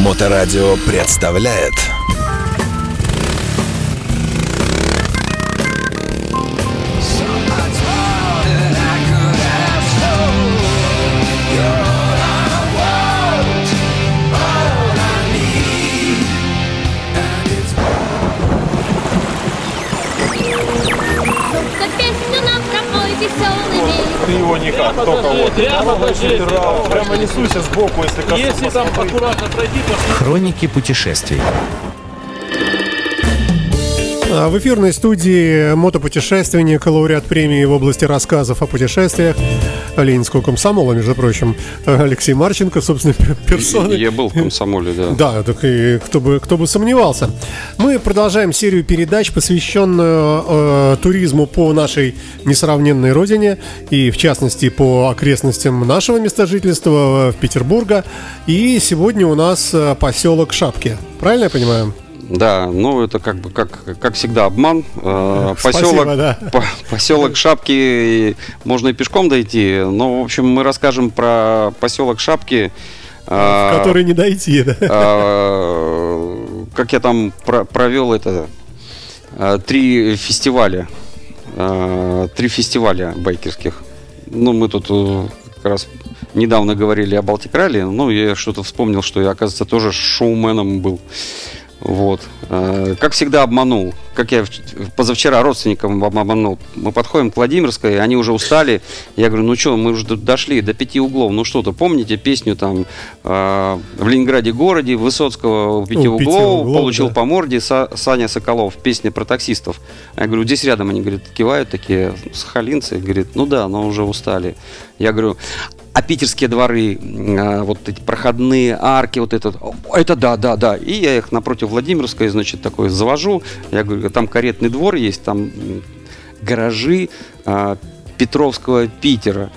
Моторадио представляет Ты его никак, только вот. прямо. Прямо несуйся сбоку, если коснусь. Если там аккуратно пройти, то Хроники путешествий. А В эфирной студии мотопутешественник, лауреат премии в области рассказов о путешествиях Ленинского комсомола, между прочим, Алексей Марченко, собственно, персоной. Я был в комсомоле, да. Да, так и кто бы, кто бы сомневался. Мы продолжаем серию передач, посвященную э, туризму по нашей несравненной родине и, в частности, по окрестностям нашего места жительства э, в Петербурга. И сегодня у нас э, поселок Шапки. Правильно я понимаю? Да, ну это как бы как, как всегда обман. Э, Спасибо, Поселок, да. по- поселок Шапки можно и пешком дойти. Но, в общем, мы расскажем про поселок Шапки. В э, который не дойти, да? э, Как я там про- провел это э, три фестиваля. Три фестиваля байкерских. Ну, мы тут как раз недавно говорили о Балтикрале. Ну, я что-то вспомнил, что я, оказывается, тоже шоуменом был. Вот. Э, Как всегда обманул. Как я позавчера родственникам об- обманул. Мы подходим к Владимирской, они уже устали. Я говорю, ну что, мы уже дошли до пяти углов. Ну что-то, помните песню там э, в Ленинграде городе Высоцкого у пяти У пяти углов, углов, получил да. по морде Са- Саня Соколов, песня про таксистов. Я говорю, здесь рядом они, говорят, кивают такие, сахалинцы. Говорит, ну да, но уже устали. Я говорю, а питерские дворы, а, вот эти проходные арки, вот это, это да, да, да. И я их напротив Владимирской, значит, такой завожу. Я говорю, там каретный двор есть, там гаражи а, Петровского Питера.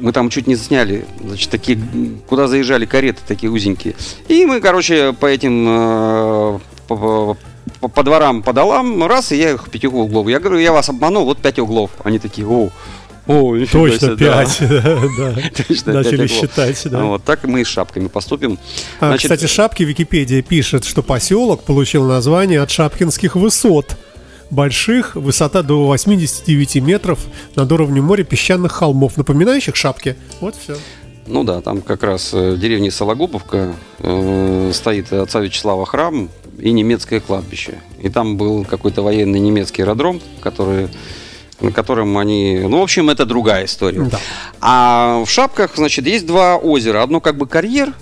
Мы там чуть не сняли, значит, такие, куда заезжали кареты такие узенькие. И мы, короче, по этим, э, по, по- по- дворам, по долам, раз, и я их пяти углов. Я говорю, я вас обманул, вот пять углов. Они такие, о, о, Точно себе, да». Начали считать, да. Вот так мы и с шапками поступим. А, Кстати, Шапки Википедия пишет, что поселок получил название от Шапкинских высот. Больших, высота до 89 метров над уровнем моря песчаных холмов, напоминающих шапки. Вот все. Ну да, там как раз э, в деревне Сологубовка э, стоит отца Вячеслава храм и немецкое кладбище. И там был какой-то военный немецкий аэродром, который на котором они... Ну, в общем, это другая история. Да. А в Шапках, значит, есть два озера. Одно как бы карьер,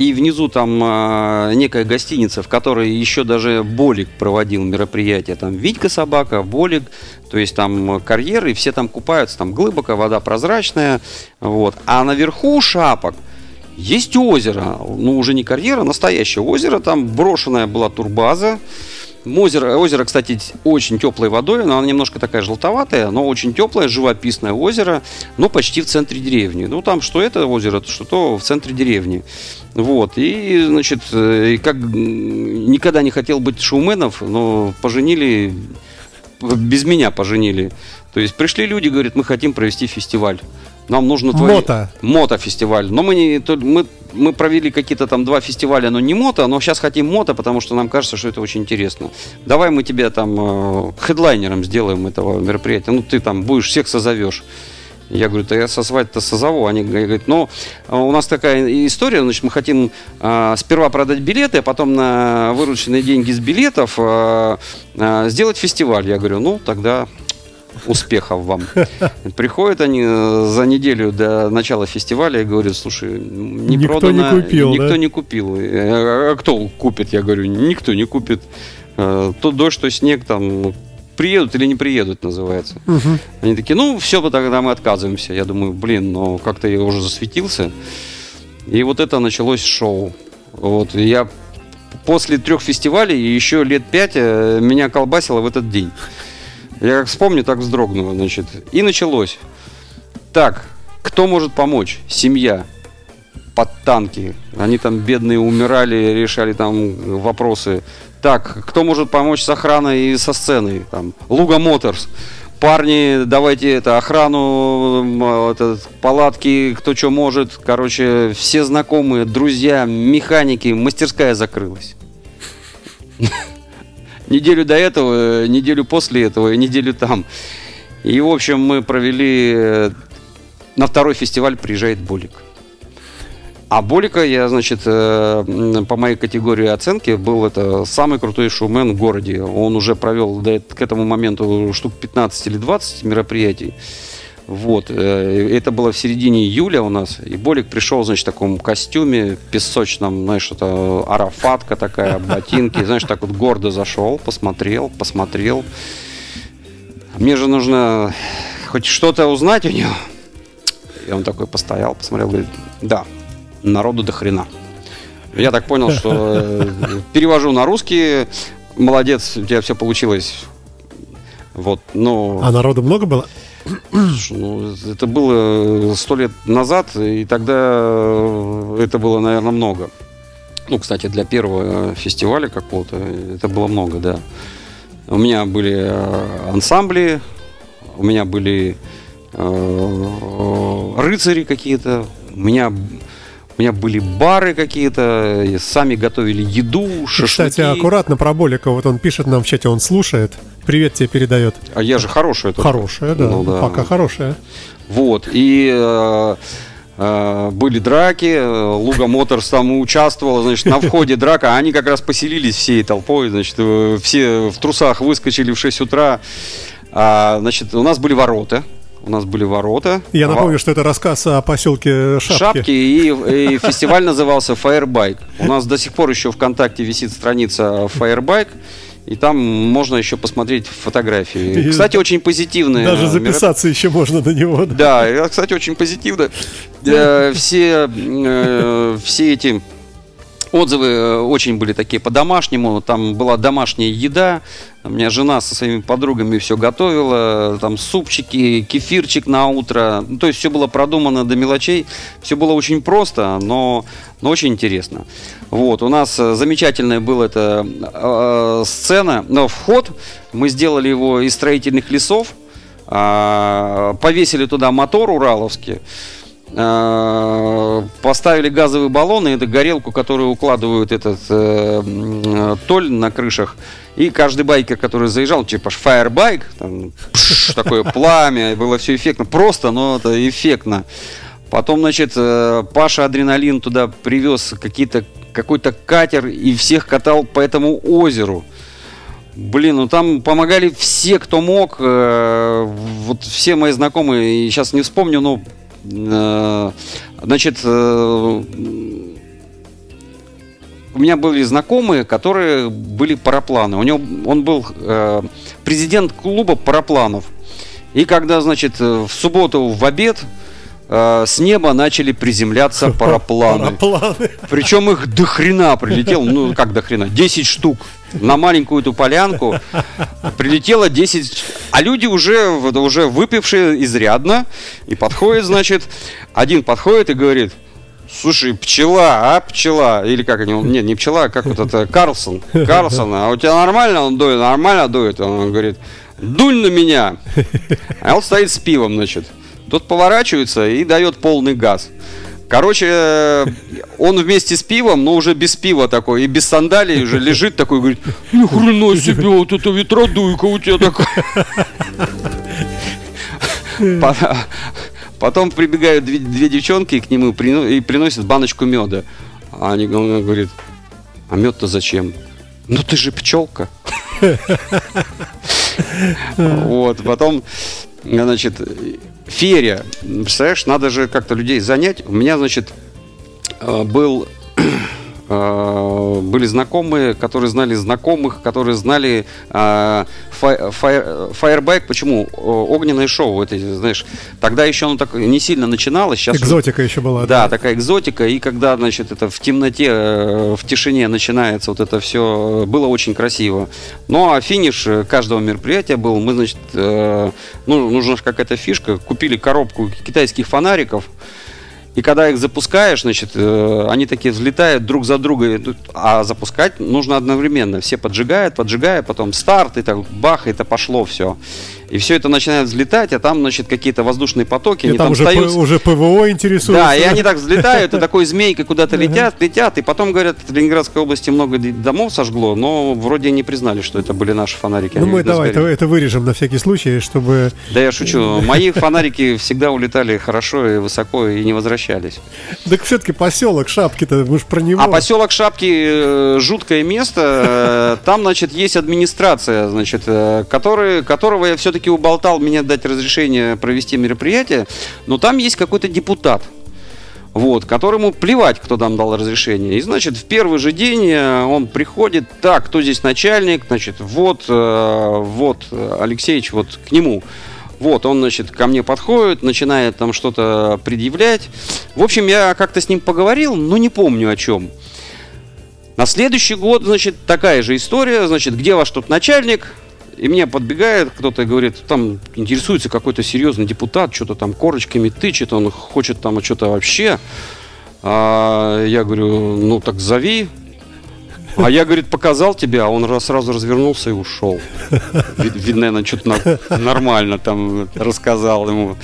и внизу там э, некая гостиница, в которой еще даже Болик проводил мероприятие. Там Витька собака, Болик, то есть там карьер, и все там купаются, там глубоко, вода прозрачная. Вот. А наверху Шапок есть озеро, ну уже не карьера, а настоящее озеро, там брошенная была турбаза. Озеро, озеро, кстати, очень теплой водой, но она немножко такая желтоватая, но очень теплое, живописное озеро, но почти в центре деревни. Ну, там что это озеро, что то в центре деревни. Вот, и, значит, э, как никогда не хотел быть шоуменов, но поженили, без меня поженили. То есть пришли люди, говорят, мы хотим провести фестиваль. Нам нужно твои... Мото. Мото-фестиваль. Но мы, не, мы, мы провели какие-то там два фестиваля, но не мото, но сейчас хотим мото, потому что нам кажется, что это очень интересно. Давай мы тебя там э, хедлайнером сделаем этого мероприятия. Ну, ты там будешь, всех созовешь. Я говорю, да я созвать-то созову. Они говорят, ну, а у нас такая история, значит, мы хотим а, сперва продать билеты, а потом на вырученные деньги с билетов а, а, сделать фестиваль. Я говорю, ну, тогда успехов вам. Приходят они э, за неделю до начала фестиваля и говорят, слушай, не Никто продано, не купил, никто да? не купил. «А- кто купит? Я говорю, никто не купит. Э, То дождь, то снег, там приедут или не приедут, называется. Они такие, ну, все, тогда мы отказываемся. Я думаю, блин, ну, как-то я уже засветился. И вот это началось шоу. Вот, я после трех фестивалей еще лет пять э, меня колбасило в этот день. Я как вспомню, так вздрогну, значит. И началось. Так, кто может помочь? Семья. Под танки. Они там бедные умирали, решали там вопросы. Так, кто может помочь с охраной и со сценой? Там, Луга Моторс. парни, давайте это охрану, это, палатки, кто что может. Короче, все знакомые, друзья, механики, мастерская закрылась. Неделю до этого, неделю после этого и неделю там. И, в общем, мы провели... э, На второй фестиваль приезжает Болик. А Болика я, значит, э, по моей категории оценки был это самый крутой шоумен в городе. Он уже провел до к этому моменту штук 15 или 20 мероприятий. Вот. э, Это было в середине июля у нас. И Болик пришел, значит, в таком костюме песочном, знаешь, это арафатка такая, ботинки. Знаешь, так вот гордо зашел, посмотрел, посмотрел. Мне же нужно хоть что-то узнать у него. И он такой постоял, посмотрел, говорит, да, народу до хрена. Я так понял, что э, перевожу на русский. Молодец, у тебя все получилось. Вот, ну, А народу много было? Ну, это было сто лет назад, и тогда э, это было, наверное, много. Ну, кстати, для первого фестиваля какого-то это было много, да. У меня были э, ансамбли, у меня были э, рыцари какие-то, у меня, у меня были бары какие-то, сами готовили еду, шашлыки. Кстати, аккуратно про Болика. Вот он пишет нам в чате, он слушает. Привет тебе передает. А я же хороший. только. Хорошая, да. Ну да. Пока хорошая. Вот, и э, э, были драки, э, Луга Моторс там участвовала, значит, на входе драка, а они как раз поселились всей толпой, значит, э, все в трусах выскочили в 6 утра, А, значит, у нас были ворота, у нас были ворота. Я напомню, что это рассказ о поселке Шапки. Шапки, и, и фестиваль назывался Firebike. У нас до сих пор еще ВКонтакте висит страница Firebike, и там можно еще посмотреть фотографии. И Кстати, очень позитивные. Даже мероп- записаться еще можно на него. да. Да, кстати, очень позитивно. Э, Все, э, все эти отзывы э, очень были такие по-домашнему. Там была домашняя еда. У меня жена со своими подругами все готовила. Там супчики, кефирчик на утро. Ну, то есть все было продумано до мелочей. Все было очень просто, но, но очень интересно. Вот, у нас э, замечательная была эта э, сцена, но вход мы сделали его из строительных лесов, а, повесили туда мотор ураловский, а, поставили газовые баллоны, это горелку, которую укладывают этот э, э, толь на крышах, и каждый байкер, который заезжал, типа фаербайк, там, пш, такое пламя, было все эффектно, просто, но это эффектно. Потом, значит, э, Паша Адреналин туда привез какие-то, какой-то катер и всех катал по этому озеру. Блин, ну там помогали все, кто мог. э, Вот все мои знакомые, сейчас не вспомню, но значит, э, у меня были знакомые, которые были парапланы. У него он был э, президент клуба парапланов. И когда, значит, э, в субботу в обед э, с неба начали приземляться парапланы. Парапланы. Причем их до хрена прилетело, ну как до хрена, 10 штук. На маленькую эту полянку прилетело 10, а люди уже, уже выпившие изрядно, и подходит, значит, один подходит и говорит, слушай, пчела, а, пчела, или как они, нет, не пчела, а как вот это, Карлсон, Карлсон, а у тебя нормально? Он дует, нормально дует, он говорит, дунь на меня, а он стоит с пивом, значит, тот поворачивается и дает полный газ. Короче, э, он вместе с пивом, но уже без пива такой, и без сандалий уже лежит такой, говорит, ни хрена себе, вот это ветродуйка у тебя такая. По- Потом прибегают две, две девчонки к нему и приносят баночку меда. А они, он говорит, а мед-то зачем? Ну ты же пчелка. Вот, потом, значит, ферия. Представляешь, надо же как-то людей занять. У меня, значит, э, был были знакомые, которые знали знакомых, которые знали э, фай- Firebike. Почему? Огненное шоу. Это, знаешь, тогда еще оно так не сильно начиналось. Сейчас уже- Экзотика еще была. да, такая экзотика. И когда, значит, это в темноте, э, в тишине начинается вот это все, было очень красиво. Ну, а финиш каждого мероприятия был, мы, значит, э, ну, нужна же какая-то фишка, купили коробку китайских фонариков, и когда их запускаешь, значит, э, они такие взлетают друг за друга, а запускать нужно одновременно. Все поджигают, поджигая, потом старт, и так бах, и это пошло все. И все это начинает взлетать, а там, значит, какие-то воздушные потоки, И они там, там уже, встают. П- уже ПВО интересуется. Да, и они так взлетают, и такой змейкой куда-то летят, летят, и потом говорят, в Ленинградской области много домов сожгло, но вроде не признали, что это были наши фонарики. Ну, мы давай это, это вырежем на всякий случай, чтобы... Да я шучу. Мои фонарики всегда улетали хорошо и высоко и не возвращались. Так все-таки поселок Шапки-то, мы же про него. А поселок Шапки э, жуткое место. Э, Там, значит, есть администрация, значит, э, который, которого я все-таки уболтал меня дать разрешение провести мероприятие. Но там есть какой-то депутат. Вот, которому плевать, кто там дал разрешение. И, значит, в первый же день э, он приходит, так, кто здесь начальник, значит, вот, э, вот, Алексеевич, вот к нему. Вот, он, значит, ко мне подходит, начинает там что-то предъявлять. В общем, я как-то с ним поговорил, но не помню о чем. На следующий год, значит, такая же история, значит, где ваш тут начальник? И мне подбегает кто-то и говорит, там интересуется какой-то серьезный депутат, что-то там корочками тычет, он хочет там что-то вообще. А я говорю, ну так зови. А я, говорит, показал тебе, а он раз- сразу развернулся и ушел. Ви- Видно, наверное, что-то нормально там рассказал ему.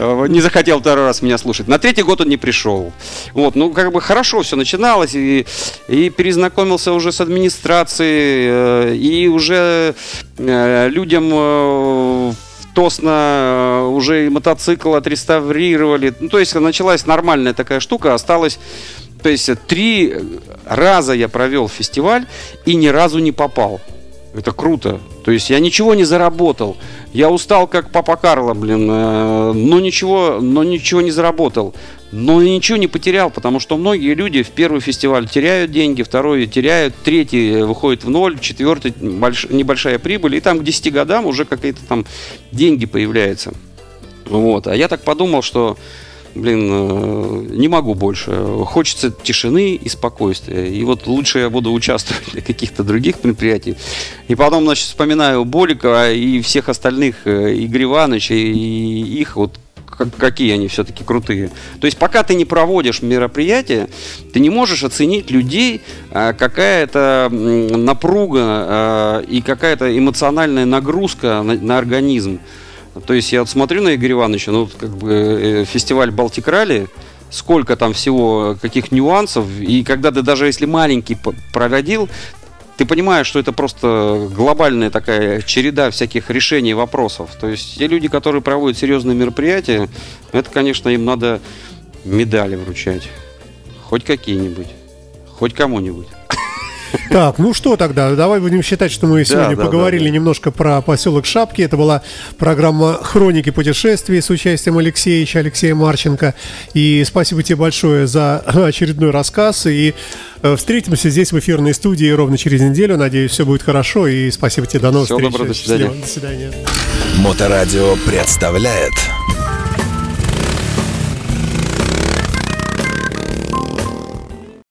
Э, Не захотел второй раз меня слушать. На третий год он не пришел. Вот, ну, как бы хорошо все начиналось, и, и перезнакомился уже с администрацией, э, и уже э, людям Тосно уже и мотоцикл отреставрировали. Ну, то есть началась нормальная такая штука, осталось то есть три раза я провел фестиваль и ни разу не попал. Это круто. То есть я ничего не заработал. Я устал как папа Карло, блин, э, но ничего, но ничего не заработал. Но ничего не потерял, потому что многие люди в первый фестиваль теряют деньги, второй теряют, третий выходит в ноль, четвертый больш- небольшая прибыль, и там к 10 годам уже какие-то там деньги появляются. Вот. А я так подумал, что, блин, э, не могу больше. Хочется тишины и спокойствия. И вот лучше я буду участвовать в каких-то других мероприятий. И потом, значит, вспоминаю Болика и всех остальных, э, Игорь Ивановича, и их вот как- какие они все-таки крутые. То есть пока ты не проводишь мероприятие, ты не можешь оценить людей, а, какая это напруга и какая-то эмоциональная нагрузка на, на организм. То есть я вот смотрю на Игоря Ивановича, ну, как бы э, фестиваль Балтик Ралли, сколько там всего, каких нюансов, и когда ты даже если маленький п- прородил, ты понимаешь, что это просто глобальная такая череда всяких решений вопросов. То есть те люди, которые проводят серьезные мероприятия, это, конечно, им надо медали вручать. Хоть какие-нибудь. Хоть кому-нибудь. Так, ну что тогда? Давай будем считать, что мы сегодня да, поговорили да, да. немножко про поселок Шапки. Это была программа «Хроники путешествий» с участием Алексеевича, Алексея Марченко. И спасибо тебе большое за очередной рассказ. И э, встретимся здесь в эфирной студии ровно через неделю. Надеюсь, все будет хорошо. И спасибо тебе. До новых Всего встреч. доброго, до свидания. Счастливо. До свидания. Моторадио представляет